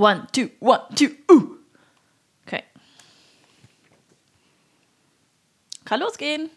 One, two, one, two, uh. Okay. Kann losgehen.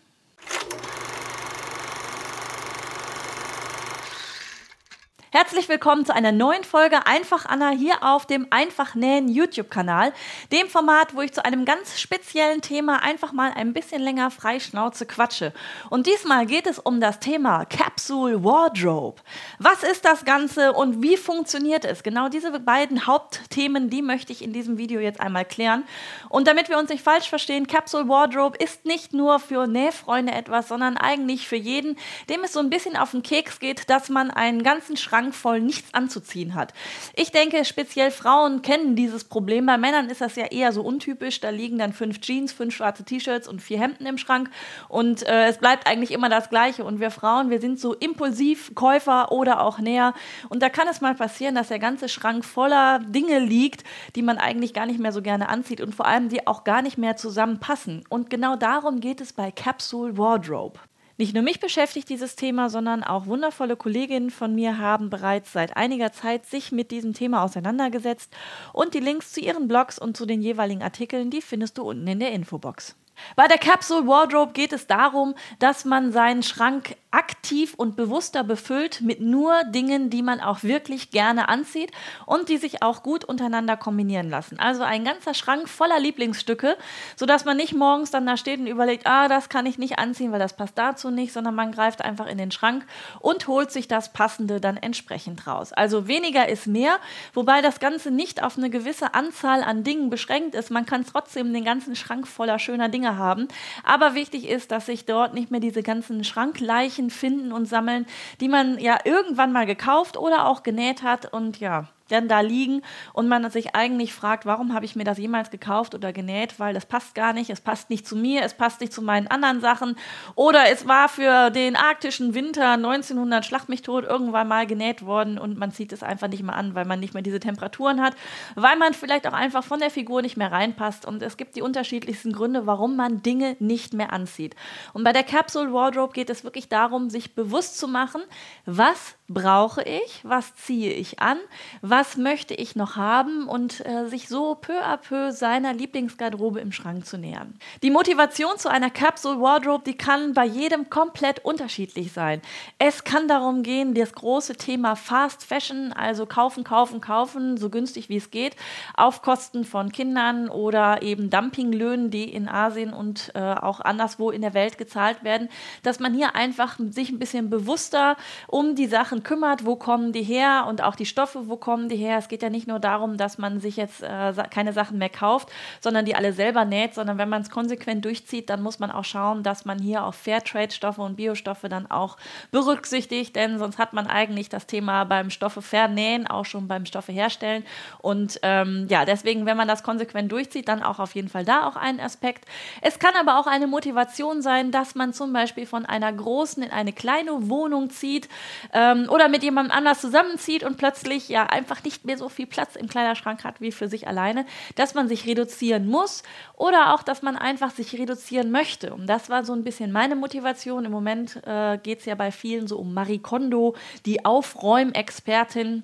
Herzlich willkommen zu einer neuen Folge Einfach Anna hier auf dem Einfach Nähen YouTube-Kanal. Dem Format, wo ich zu einem ganz speziellen Thema einfach mal ein bisschen länger freischnauze quatsche. Und diesmal geht es um das Thema Capsule Wardrobe. Was ist das Ganze und wie funktioniert es? Genau diese beiden Hauptthemen, die möchte ich in diesem Video jetzt einmal klären. Und damit wir uns nicht falsch verstehen, Capsule Wardrobe ist nicht nur für Nähfreunde etwas, sondern eigentlich für jeden, dem es so ein bisschen auf den Keks geht, dass man einen ganzen Schrank Schrank voll nichts anzuziehen hat. Ich denke, speziell Frauen kennen dieses Problem. Bei Männern ist das ja eher so untypisch. Da liegen dann fünf Jeans, fünf schwarze T-Shirts und vier Hemden im Schrank. Und äh, es bleibt eigentlich immer das Gleiche. Und wir Frauen, wir sind so impulsiv Käufer oder auch näher. Und da kann es mal passieren, dass der ganze Schrank voller Dinge liegt, die man eigentlich gar nicht mehr so gerne anzieht und vor allem die auch gar nicht mehr zusammenpassen. Und genau darum geht es bei Capsule Wardrobe. Nicht nur mich beschäftigt dieses Thema, sondern auch wundervolle Kolleginnen von mir haben bereits seit einiger Zeit sich mit diesem Thema auseinandergesetzt und die Links zu ihren Blogs und zu den jeweiligen Artikeln, die findest du unten in der Infobox. Bei der Capsule Wardrobe geht es darum, dass man seinen Schrank aktiv und bewusster befüllt mit nur Dingen, die man auch wirklich gerne anzieht und die sich auch gut untereinander kombinieren lassen. Also ein ganzer Schrank voller Lieblingsstücke, sodass man nicht morgens dann da steht und überlegt, ah, das kann ich nicht anziehen, weil das passt dazu nicht, sondern man greift einfach in den Schrank und holt sich das Passende dann entsprechend raus. Also weniger ist mehr, wobei das Ganze nicht auf eine gewisse Anzahl an Dingen beschränkt ist. Man kann trotzdem den ganzen Schrank voller schöner Dinge haben. Aber wichtig ist, dass sich dort nicht mehr diese ganzen Schrankleichen finden und sammeln, die man ja irgendwann mal gekauft oder auch genäht hat und ja, dann da liegen und man sich eigentlich fragt, warum habe ich mir das jemals gekauft oder genäht, weil das passt gar nicht, es passt nicht zu mir, es passt nicht zu meinen anderen Sachen. Oder es war für den arktischen Winter 1900 Schlag mich tot irgendwann mal genäht worden und man zieht es einfach nicht mehr an, weil man nicht mehr diese Temperaturen hat, weil man vielleicht auch einfach von der Figur nicht mehr reinpasst. Und es gibt die unterschiedlichsten Gründe, warum man Dinge nicht mehr anzieht. Und bei der Capsule Wardrobe geht es wirklich darum, sich bewusst zu machen, was brauche ich, was ziehe ich an, was möchte ich noch haben und äh, sich so peu à peu seiner Lieblingsgarderobe im Schrank zu nähern. Die Motivation zu einer Capsule Wardrobe, die kann bei jedem komplett unterschiedlich sein. Es kann darum gehen, das große Thema Fast Fashion, also kaufen, kaufen, kaufen, so günstig wie es geht, auf Kosten von Kindern oder eben Dumpinglöhnen, die in Asien und äh, auch anderswo in der Welt gezahlt werden, dass man hier einfach sich ein bisschen bewusster um die Sachen kümmert, wo kommen die her und auch die Stoffe, wo kommen die her. Es geht ja nicht nur darum, dass man sich jetzt äh, keine Sachen mehr kauft, sondern die alle selber näht, sondern wenn man es konsequent durchzieht, dann muss man auch schauen, dass man hier auch Fairtrade-Stoffe und Biostoffe dann auch berücksichtigt, denn sonst hat man eigentlich das Thema beim Stoffe vernähen, auch schon beim Stoffe herstellen. Und ähm, ja, deswegen, wenn man das konsequent durchzieht, dann auch auf jeden Fall da auch ein Aspekt. Es kann aber auch eine Motivation sein, dass man zum Beispiel von einer großen in eine kleine Wohnung zieht ähm, oder mit jemandem anders zusammenzieht und plötzlich ja einfach nicht mehr so viel Platz im Kleiderschrank hat wie für sich alleine, dass man sich reduzieren muss oder auch, dass man einfach sich reduzieren möchte. Und das war so ein bisschen meine Motivation. Im Moment äh, geht es ja bei vielen so um Marie Kondo, die Aufräumexpertin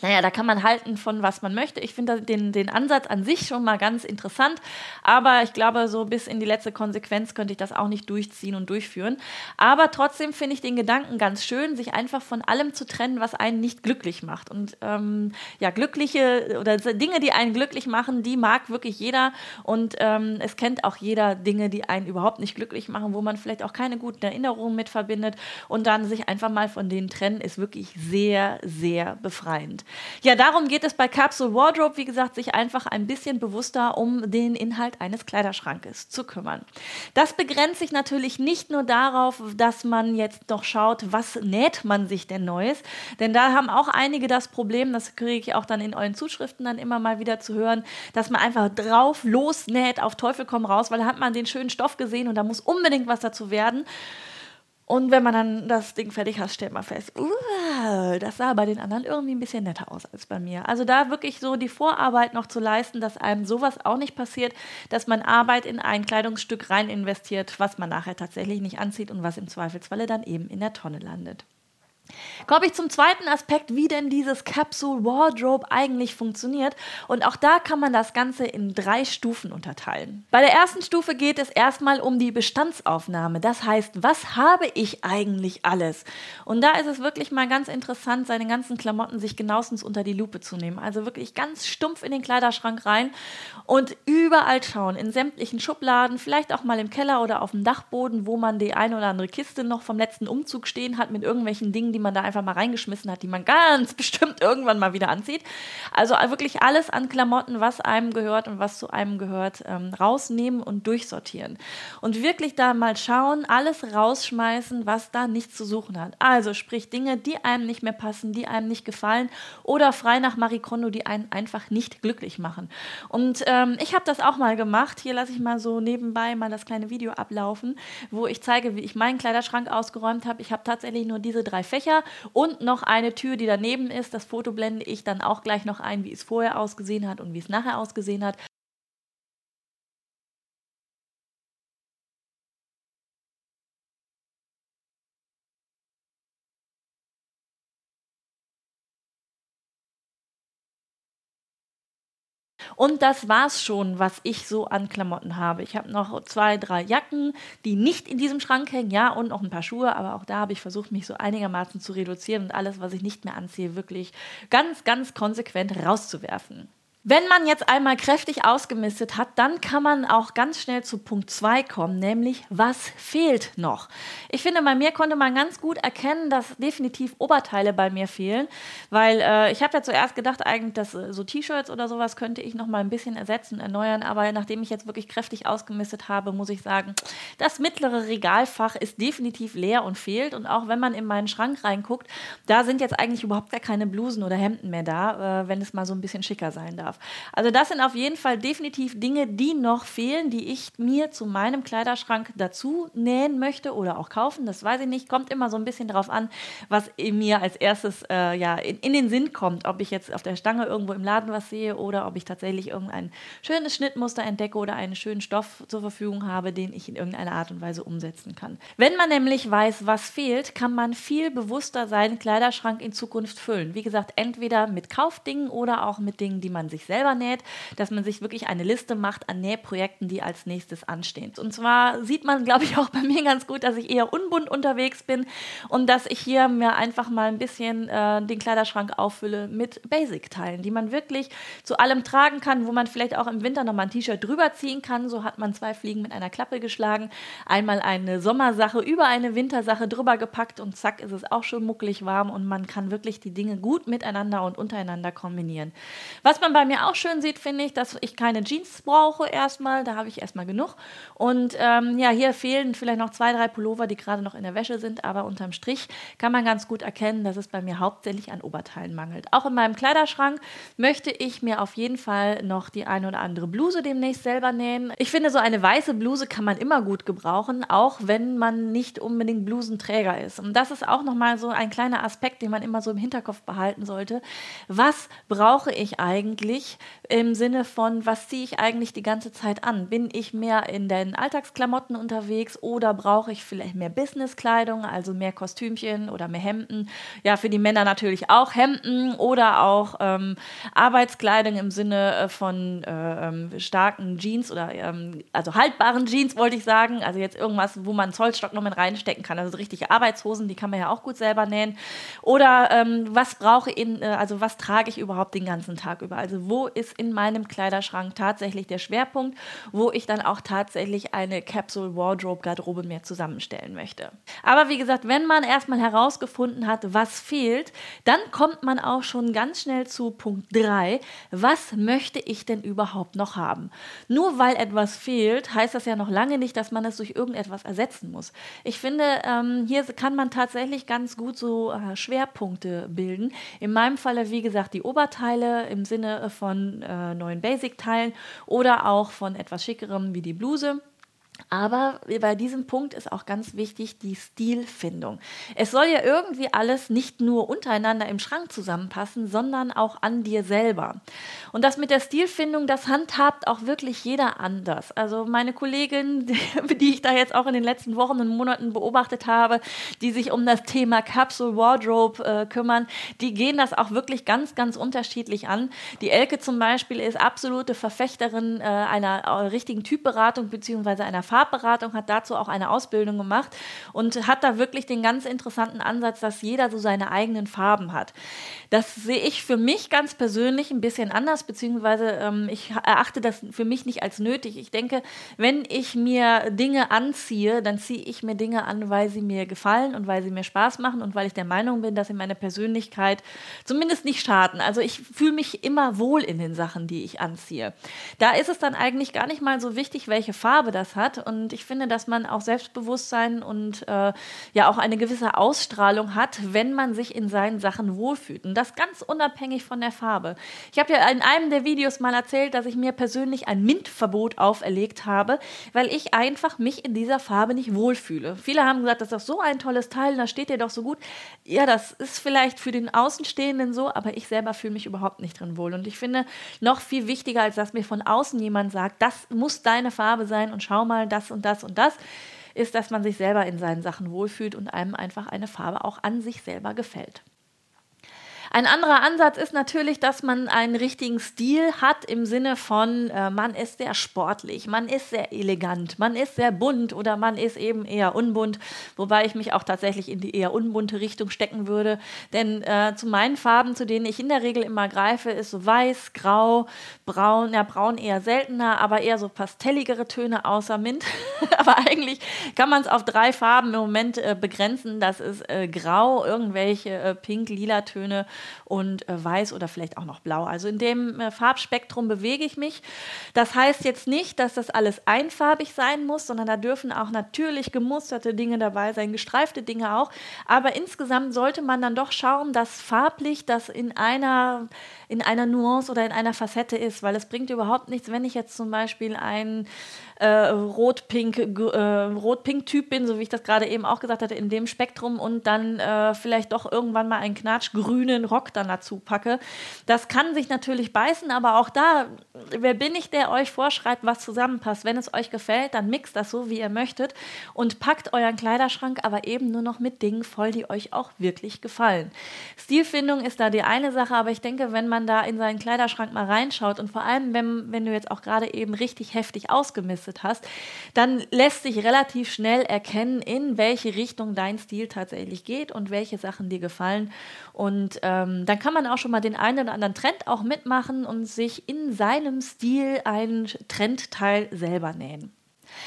naja, da kann man halten von was man möchte. Ich finde den, den Ansatz an sich schon mal ganz interessant, aber ich glaube, so bis in die letzte Konsequenz könnte ich das auch nicht durchziehen und durchführen. Aber trotzdem finde ich den Gedanken ganz schön, sich einfach von allem zu trennen, was einen nicht glücklich macht. Und ähm, ja, glückliche oder Dinge, die einen glücklich machen, die mag wirklich jeder. Und ähm, es kennt auch jeder Dinge, die einen überhaupt nicht glücklich machen, wo man vielleicht auch keine guten Erinnerungen mit verbindet. Und dann sich einfach mal von denen trennen, ist wirklich sehr, sehr befreiend. Ja, darum geht es bei Capsule Wardrobe, wie gesagt, sich einfach ein bisschen bewusster um den Inhalt eines Kleiderschrankes zu kümmern. Das begrenzt sich natürlich nicht nur darauf, dass man jetzt noch schaut, was näht man sich denn Neues, denn da haben auch einige das Problem, das kriege ich auch dann in euren Zuschriften dann immer mal wieder zu hören, dass man einfach drauf losnäht, auf Teufel komm raus, weil da hat man den schönen Stoff gesehen und da muss unbedingt was dazu werden. Und wenn man dann das Ding fertig hat, stellt man fest, uh, das sah bei den anderen irgendwie ein bisschen netter aus als bei mir. Also da wirklich so die Vorarbeit noch zu leisten, dass einem sowas auch nicht passiert, dass man Arbeit in ein Kleidungsstück rein investiert, was man nachher tatsächlich nicht anzieht und was im Zweifelsfalle dann eben in der Tonne landet. Komme ich zum zweiten Aspekt, wie denn dieses Capsule Wardrobe eigentlich funktioniert. Und auch da kann man das Ganze in drei Stufen unterteilen. Bei der ersten Stufe geht es erstmal um die Bestandsaufnahme. Das heißt, was habe ich eigentlich alles? Und da ist es wirklich mal ganz interessant, seine ganzen Klamotten sich genauestens unter die Lupe zu nehmen. Also wirklich ganz stumpf in den Kleiderschrank rein und überall schauen, in sämtlichen Schubladen, vielleicht auch mal im Keller oder auf dem Dachboden, wo man die eine oder andere Kiste noch vom letzten Umzug stehen hat mit irgendwelchen Dingen, die man da einfach mal reingeschmissen hat, die man ganz bestimmt irgendwann mal wieder anzieht. Also wirklich alles an Klamotten, was einem gehört und was zu einem gehört, ähm, rausnehmen und durchsortieren. Und wirklich da mal schauen, alles rausschmeißen, was da nichts zu suchen hat. Also sprich Dinge, die einem nicht mehr passen, die einem nicht gefallen oder frei nach Marie Kondo, die einen einfach nicht glücklich machen. Und ähm, ich habe das auch mal gemacht. Hier lasse ich mal so nebenbei mal das kleine Video ablaufen, wo ich zeige, wie ich meinen Kleiderschrank ausgeräumt habe. Ich habe tatsächlich nur diese drei Fächer und noch eine Tür, die daneben ist. Das Foto blende ich dann auch gleich noch ein, wie es vorher ausgesehen hat und wie es nachher ausgesehen hat. Und das war's schon, was ich so an Klamotten habe. Ich habe noch zwei, drei Jacken, die nicht in diesem Schrank hängen, ja, und noch ein paar Schuhe, aber auch da habe ich versucht, mich so einigermaßen zu reduzieren und alles, was ich nicht mehr anziehe, wirklich ganz, ganz konsequent rauszuwerfen. Wenn man jetzt einmal kräftig ausgemistet hat, dann kann man auch ganz schnell zu Punkt 2 kommen, nämlich was fehlt noch. Ich finde, bei mir konnte man ganz gut erkennen, dass definitiv Oberteile bei mir fehlen, weil äh, ich habe ja zuerst gedacht, eigentlich, dass äh, so T-Shirts oder sowas könnte ich noch mal ein bisschen ersetzen, erneuern, aber nachdem ich jetzt wirklich kräftig ausgemistet habe, muss ich sagen, das mittlere Regalfach ist definitiv leer und fehlt. Und auch wenn man in meinen Schrank reinguckt, da sind jetzt eigentlich überhaupt gar keine Blusen oder Hemden mehr da, äh, wenn es mal so ein bisschen schicker sein darf darf. Also das sind auf jeden Fall definitiv Dinge, die noch fehlen, die ich mir zu meinem Kleiderschrank dazu nähen möchte oder auch kaufen. Das weiß ich nicht. Kommt immer so ein bisschen darauf an, was mir als erstes äh, ja, in, in, den Sinn kommt. Ob ich jetzt auf der Stange irgendwo im Laden was sehe oder ob ich tatsächlich irgendein schönes Schnittmuster entdecke oder einen schönen Stoff zur Verfügung habe, den ich in irgendeiner Art und Weise umsetzen kann. Wenn man nämlich weiß, was fehlt, kann man viel bewusster seinen Kleiderschrank in Zukunft füllen. Wie gesagt, entweder mit Kaufdingen oder auch mit Dingen, die man sich sich selber näht, dass man sich wirklich eine Liste macht an Nähprojekten, die als nächstes anstehen. Und zwar sieht man, glaube ich, auch bei mir ganz gut, dass ich eher unbunt unterwegs bin und dass ich hier mir einfach mal ein bisschen äh, den Kleiderschrank auffülle mit Basic-Teilen, die man wirklich zu allem tragen kann, wo man vielleicht auch im Winter nochmal ein T-Shirt drüber ziehen kann. So hat man zwei Fliegen mit einer Klappe geschlagen. Einmal eine Sommersache über eine Wintersache drüber gepackt und zack ist es auch schon muckelig warm und man kann wirklich die Dinge gut miteinander und untereinander kombinieren. Was man bei mir mir auch schön sieht, finde ich, dass ich keine Jeans brauche erstmal. Da habe ich erstmal genug. Und ähm, ja, hier fehlen vielleicht noch zwei, drei Pullover, die gerade noch in der Wäsche sind. Aber unterm Strich kann man ganz gut erkennen, dass es bei mir hauptsächlich an Oberteilen mangelt. Auch in meinem Kleiderschrank möchte ich mir auf jeden Fall noch die eine oder andere Bluse demnächst selber nähen. Ich finde, so eine weiße Bluse kann man immer gut gebrauchen, auch wenn man nicht unbedingt Blusenträger ist. Und das ist auch nochmal so ein kleiner Aspekt, den man immer so im Hinterkopf behalten sollte. Was brauche ich eigentlich? Ich im Sinne von, was ziehe ich eigentlich die ganze Zeit an? Bin ich mehr in den Alltagsklamotten unterwegs oder brauche ich vielleicht mehr Businesskleidung, also mehr Kostümchen oder mehr Hemden? Ja, für die Männer natürlich auch Hemden oder auch ähm, Arbeitskleidung im Sinne äh, von äh, ähm, starken Jeans oder ähm, also haltbaren Jeans, wollte ich sagen. Also jetzt irgendwas, wo man Zollstock noch mit reinstecken kann. Also so richtige Arbeitshosen, die kann man ja auch gut selber nähen. Oder ähm, was brauche ich, äh, also was trage ich überhaupt den ganzen Tag über? Also wo ist in meinem Kleiderschrank tatsächlich der Schwerpunkt, wo ich dann auch tatsächlich eine Capsule Wardrobe Garderobe mehr zusammenstellen möchte. Aber wie gesagt, wenn man erstmal herausgefunden hat, was fehlt, dann kommt man auch schon ganz schnell zu Punkt 3. Was möchte ich denn überhaupt noch haben? Nur weil etwas fehlt, heißt das ja noch lange nicht, dass man es durch irgendetwas ersetzen muss. Ich finde, ähm, hier kann man tatsächlich ganz gut so äh, Schwerpunkte bilden. In meinem Falle, wie gesagt, die Oberteile im Sinne von äh, neuen Basic-Teilen oder auch von etwas schickerem wie die Bluse. Aber bei diesem Punkt ist auch ganz wichtig die Stilfindung. Es soll ja irgendwie alles nicht nur untereinander im Schrank zusammenpassen, sondern auch an dir selber. Und das mit der Stilfindung, das handhabt auch wirklich jeder anders. Also meine Kollegin, die, ich da jetzt auch in den letzten Wochen und Monaten beobachtet habe, die sich um das Thema Capsule Wardrobe äh, kümmern, die gehen das auch wirklich ganz, ganz unterschiedlich an. Die Elke zum Beispiel ist absolute Verfechterin äh, einer äh, richtigen Typberatung bzw. einer Farbberatung, hat dazu auch eine Ausbildung gemacht und hat da wirklich den ganz interessanten Ansatz, dass jeder so seine eigenen Farben hat. Das sehe ich für mich ganz persönlich ein bisschen anders, beziehungsweise ähm, ich erachte das für mich nicht als nötig. Ich denke, wenn ich mir Dinge anziehe, dann ziehe ich mir Dinge an, weil sie mir gefallen und weil sie mir Spaß machen und weil ich der Meinung bin, dass sie meine Persönlichkeit zumindest nicht schaden. Also ich fühle mich immer wohl in den Sachen, die ich anziehe. Da ist es dann eigentlich gar nicht mal so wichtig, welche Farbe das hat. Und ich finde, dass man auch Selbstbewusstsein und äh, ja auch eine gewisse Ausstrahlung hat, wenn man sich in seinen Sachen wohlfühlt. Und das ganz unabhängig von der Farbe. Ich habe ja in einem der Videos mal erzählt, dass ich mir persönlich ein Mintverbot auferlegt habe, weil ich einfach mich in dieser Farbe nicht wohlfühle. Viele haben gesagt, das ist doch so ein tolles Teil, da steht dir doch so gut. Ja, das ist vielleicht für den Außenstehenden so, aber ich selber fühle mich überhaupt nicht drin wohl. Und ich finde, noch viel wichtiger, als dass mir von außen jemand sagt, das muss deine Farbe sein und schau mal, das und das und das, ist, dass man sich selber in seinen Sachen wohlfühlt und einem einfach eine Farbe auch an sich selber gefällt. Ein anderer Ansatz ist natürlich, dass man einen richtigen Stil hat im Sinne von, äh, man ist sehr sportlich, man ist sehr elegant, man ist sehr bunt oder man ist eben eher unbunt, wobei ich mich auch tatsächlich in die eher unbunte Richtung stecken würde. Denn äh, zu meinen Farben, zu denen ich in der Regel immer greife, ist so weiß, grau, braun, ja braun eher seltener, aber eher so pastelligere Töne außer Mint. aber eigentlich kann man es auf drei Farben im Moment äh, begrenzen. Das ist äh, grau, irgendwelche äh, pink-lila Töne und äh, weiß oder vielleicht auch noch blau. Also in dem äh, Farbspektrum bewege ich mich. Das heißt jetzt nicht, dass das alles einfarbig sein muss, sondern da dürfen auch natürlich gemusterte Dinge dabei sein, gestreifte Dinge auch. Aber insgesamt sollte man dann doch schauen, dass farblich das in einer, in einer Nuance oder in einer Facette ist, weil es bringt überhaupt nichts, wenn ich jetzt zum Beispiel ein äh, Rot-Pink-Typ äh, Rot bin, so wie ich das gerade eben auch gesagt hatte, in dem Spektrum und dann äh, vielleicht doch irgendwann mal einen knatschgrünen Rock dann dazu packe. Das kann sich natürlich beißen, aber auch da, wer bin ich, der euch vorschreibt, was zusammenpasst? Wenn es euch gefällt, dann mixt das so, wie ihr möchtet und packt euren Kleiderschrank aber eben nur noch mit Dingen voll, die euch auch wirklich gefallen. Stilfindung ist da die eine Sache, aber ich denke, wenn man da in seinen Kleiderschrank mal reinschaut und vor allem, wenn, wenn du jetzt auch gerade eben richtig heftig ausgemistet hast, dann lässt sich relativ schnell erkennen, in welche Richtung dein Stil tatsächlich geht und welche Sachen dir gefallen. Und ähm, dann kann man auch schon mal den einen oder anderen Trend auch mitmachen und sich in seinem Stil ein Trendteil selber nähen.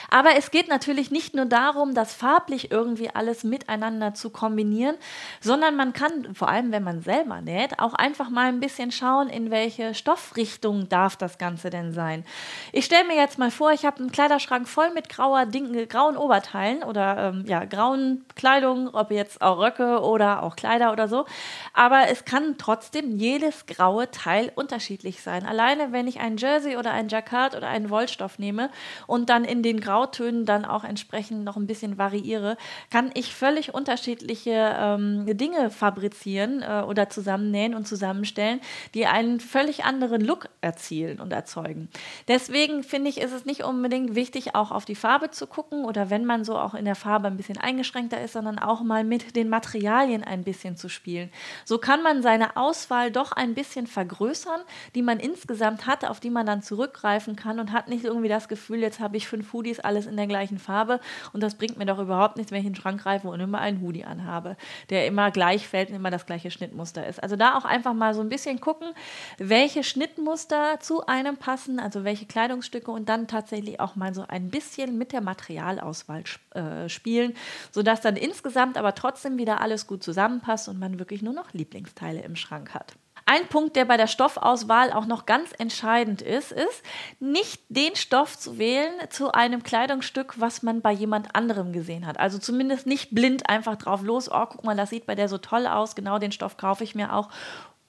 Aber es geht natürlich nicht nur darum, das farblich irgendwie alles miteinander zu kombinieren, sondern man kann, vor allem wenn man selber näht, auch einfach mal ein bisschen schauen, in welche Stoffrichtung darf das Ganze denn sein. Ich stelle mir jetzt mal vor, ich habe einen Kleiderschrank voll mit grauer Ding, grauen Oberteilen oder ähm, ja, grauen Kleidung, ob jetzt auch Röcke oder auch Kleider oder so. Aber es kann trotzdem jedes graue Teil unterschiedlich sein. Alleine wenn ich ein Jersey oder ein Jacquard oder einen Wollstoff nehme und dann in den den Grautönen dann auch entsprechend noch ein bisschen variiere, kann ich völlig unterschiedliche ähm, Dinge fabrizieren äh, oder zusammennähen und zusammenstellen, die einen völlig anderen Look erzielen und erzeugen. Deswegen finde ich, ist es nicht unbedingt wichtig, auch auf die Farbe zu gucken oder wenn man so auch in der Farbe ein bisschen eingeschränkter ist, sondern auch mal mit den Materialien ein bisschen zu spielen. So kann man seine Auswahl doch ein bisschen vergrößern, die man insgesamt hat, auf die man dann zurückgreifen kann und hat nicht irgendwie das Gefühl, jetzt habe ich fünf Hoodies Hoodies alles in der gleichen Farbe und das bringt mir doch überhaupt nichts, wenn ich in den Schrank greife und immer einen Hoodie anhabe, der immer gleich fällt und immer das gleiche Schnittmuster ist. Also da auch einfach mal so ein bisschen gucken, welche Schnittmuster zu einem passen, also welche Kleidungsstücke und dann tatsächlich auch mal so ein bisschen mit der Materialauswahl äh, spielen, sodass dann insgesamt aber trotzdem wieder alles gut zusammenpasst und man wirklich nur noch Lieblingsteile im Schrank hat. Ein Punkt, der bei der Stoffauswahl auch noch ganz entscheidend ist, ist, nicht den Stoff zu wählen zu einem Kleidungsstück, was man bei jemand anderem gesehen hat. Also zumindest nicht blind einfach drauf los, oh, guck mal, das sieht bei der so toll aus, genau den Stoff kaufe ich mir auch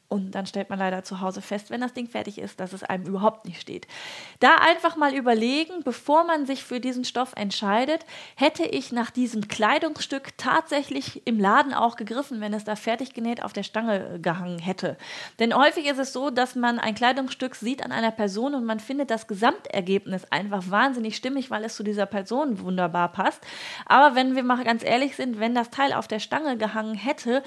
Und dann stellt man leider zu Hause fest, wenn das Ding fertig ist, dass es einem überhaupt nicht steht. Da einfach mal überlegen, bevor man sich für diesen Stoff entscheidet, hätte ich nach diesem Kleidungsstück tatsächlich im Laden auch gegriffen, wenn es da fertig genäht auf der Stange gehangen hätte. Denn häufig ist es so, dass man ein Kleidungsstück sieht an einer Person und man findet das Gesamtergebnis einfach wahnsinnig stimmig, weil es zu dieser Person wunderbar passt. Aber wenn wir mal ganz ehrlich sind, wenn das Teil auf der Stange gehangen hätte,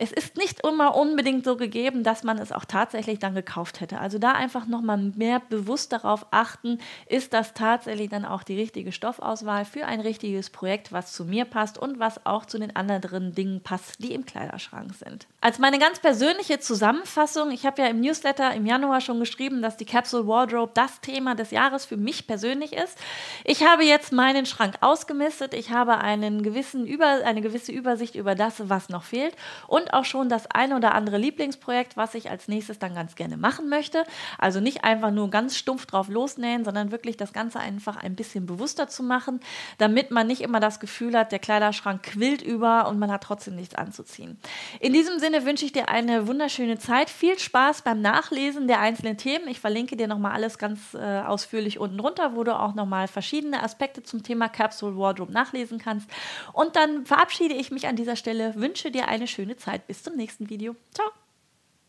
es ist nicht immer unbedingt so gegeben, dass man es auch tatsächlich dann gekauft hätte. Also da einfach nochmal mehr bewusst darauf achten, ist das tatsächlich dann auch die richtige Stoffauswahl für ein richtiges Projekt, was zu mir passt und was auch zu den anderen Dingen passt, die im Kleiderschrank sind. Als meine ganz persönliche Zusammenfassung, ich habe ja im Newsletter im Januar schon geschrieben, dass die Capsule Wardrobe das Thema des Jahres für mich persönlich ist. Ich habe jetzt meinen Schrank ausgemistet, ich habe einen gewissen über, eine gewisse Übersicht über das, was noch fehlt und auch schon das ein oder andere Lieblingsprojekt, was ich als nächstes dann ganz gerne machen möchte. Also nicht einfach nur ganz stumpf drauf losnähen, sondern wirklich das Ganze einfach ein bisschen bewusster zu machen, damit man nicht immer das Gefühl hat, der Kleiderschrank quillt über und man hat trotzdem nichts anzuziehen. In diesem Sinne wünsche ich dir eine wunderschöne Zeit. Viel Spaß beim Nachlesen der einzelnen Themen. Ich verlinke dir nochmal alles ganz äh, ausführlich unten drunter, wo du auch nochmal verschiedene Aspekte zum Thema Capsule Wardrobe nachlesen kannst. Und dann verabschiede ich mich an dieser Stelle, wünsche dir eine schöne Zeit. Bis zum nächsten Video. Ciao.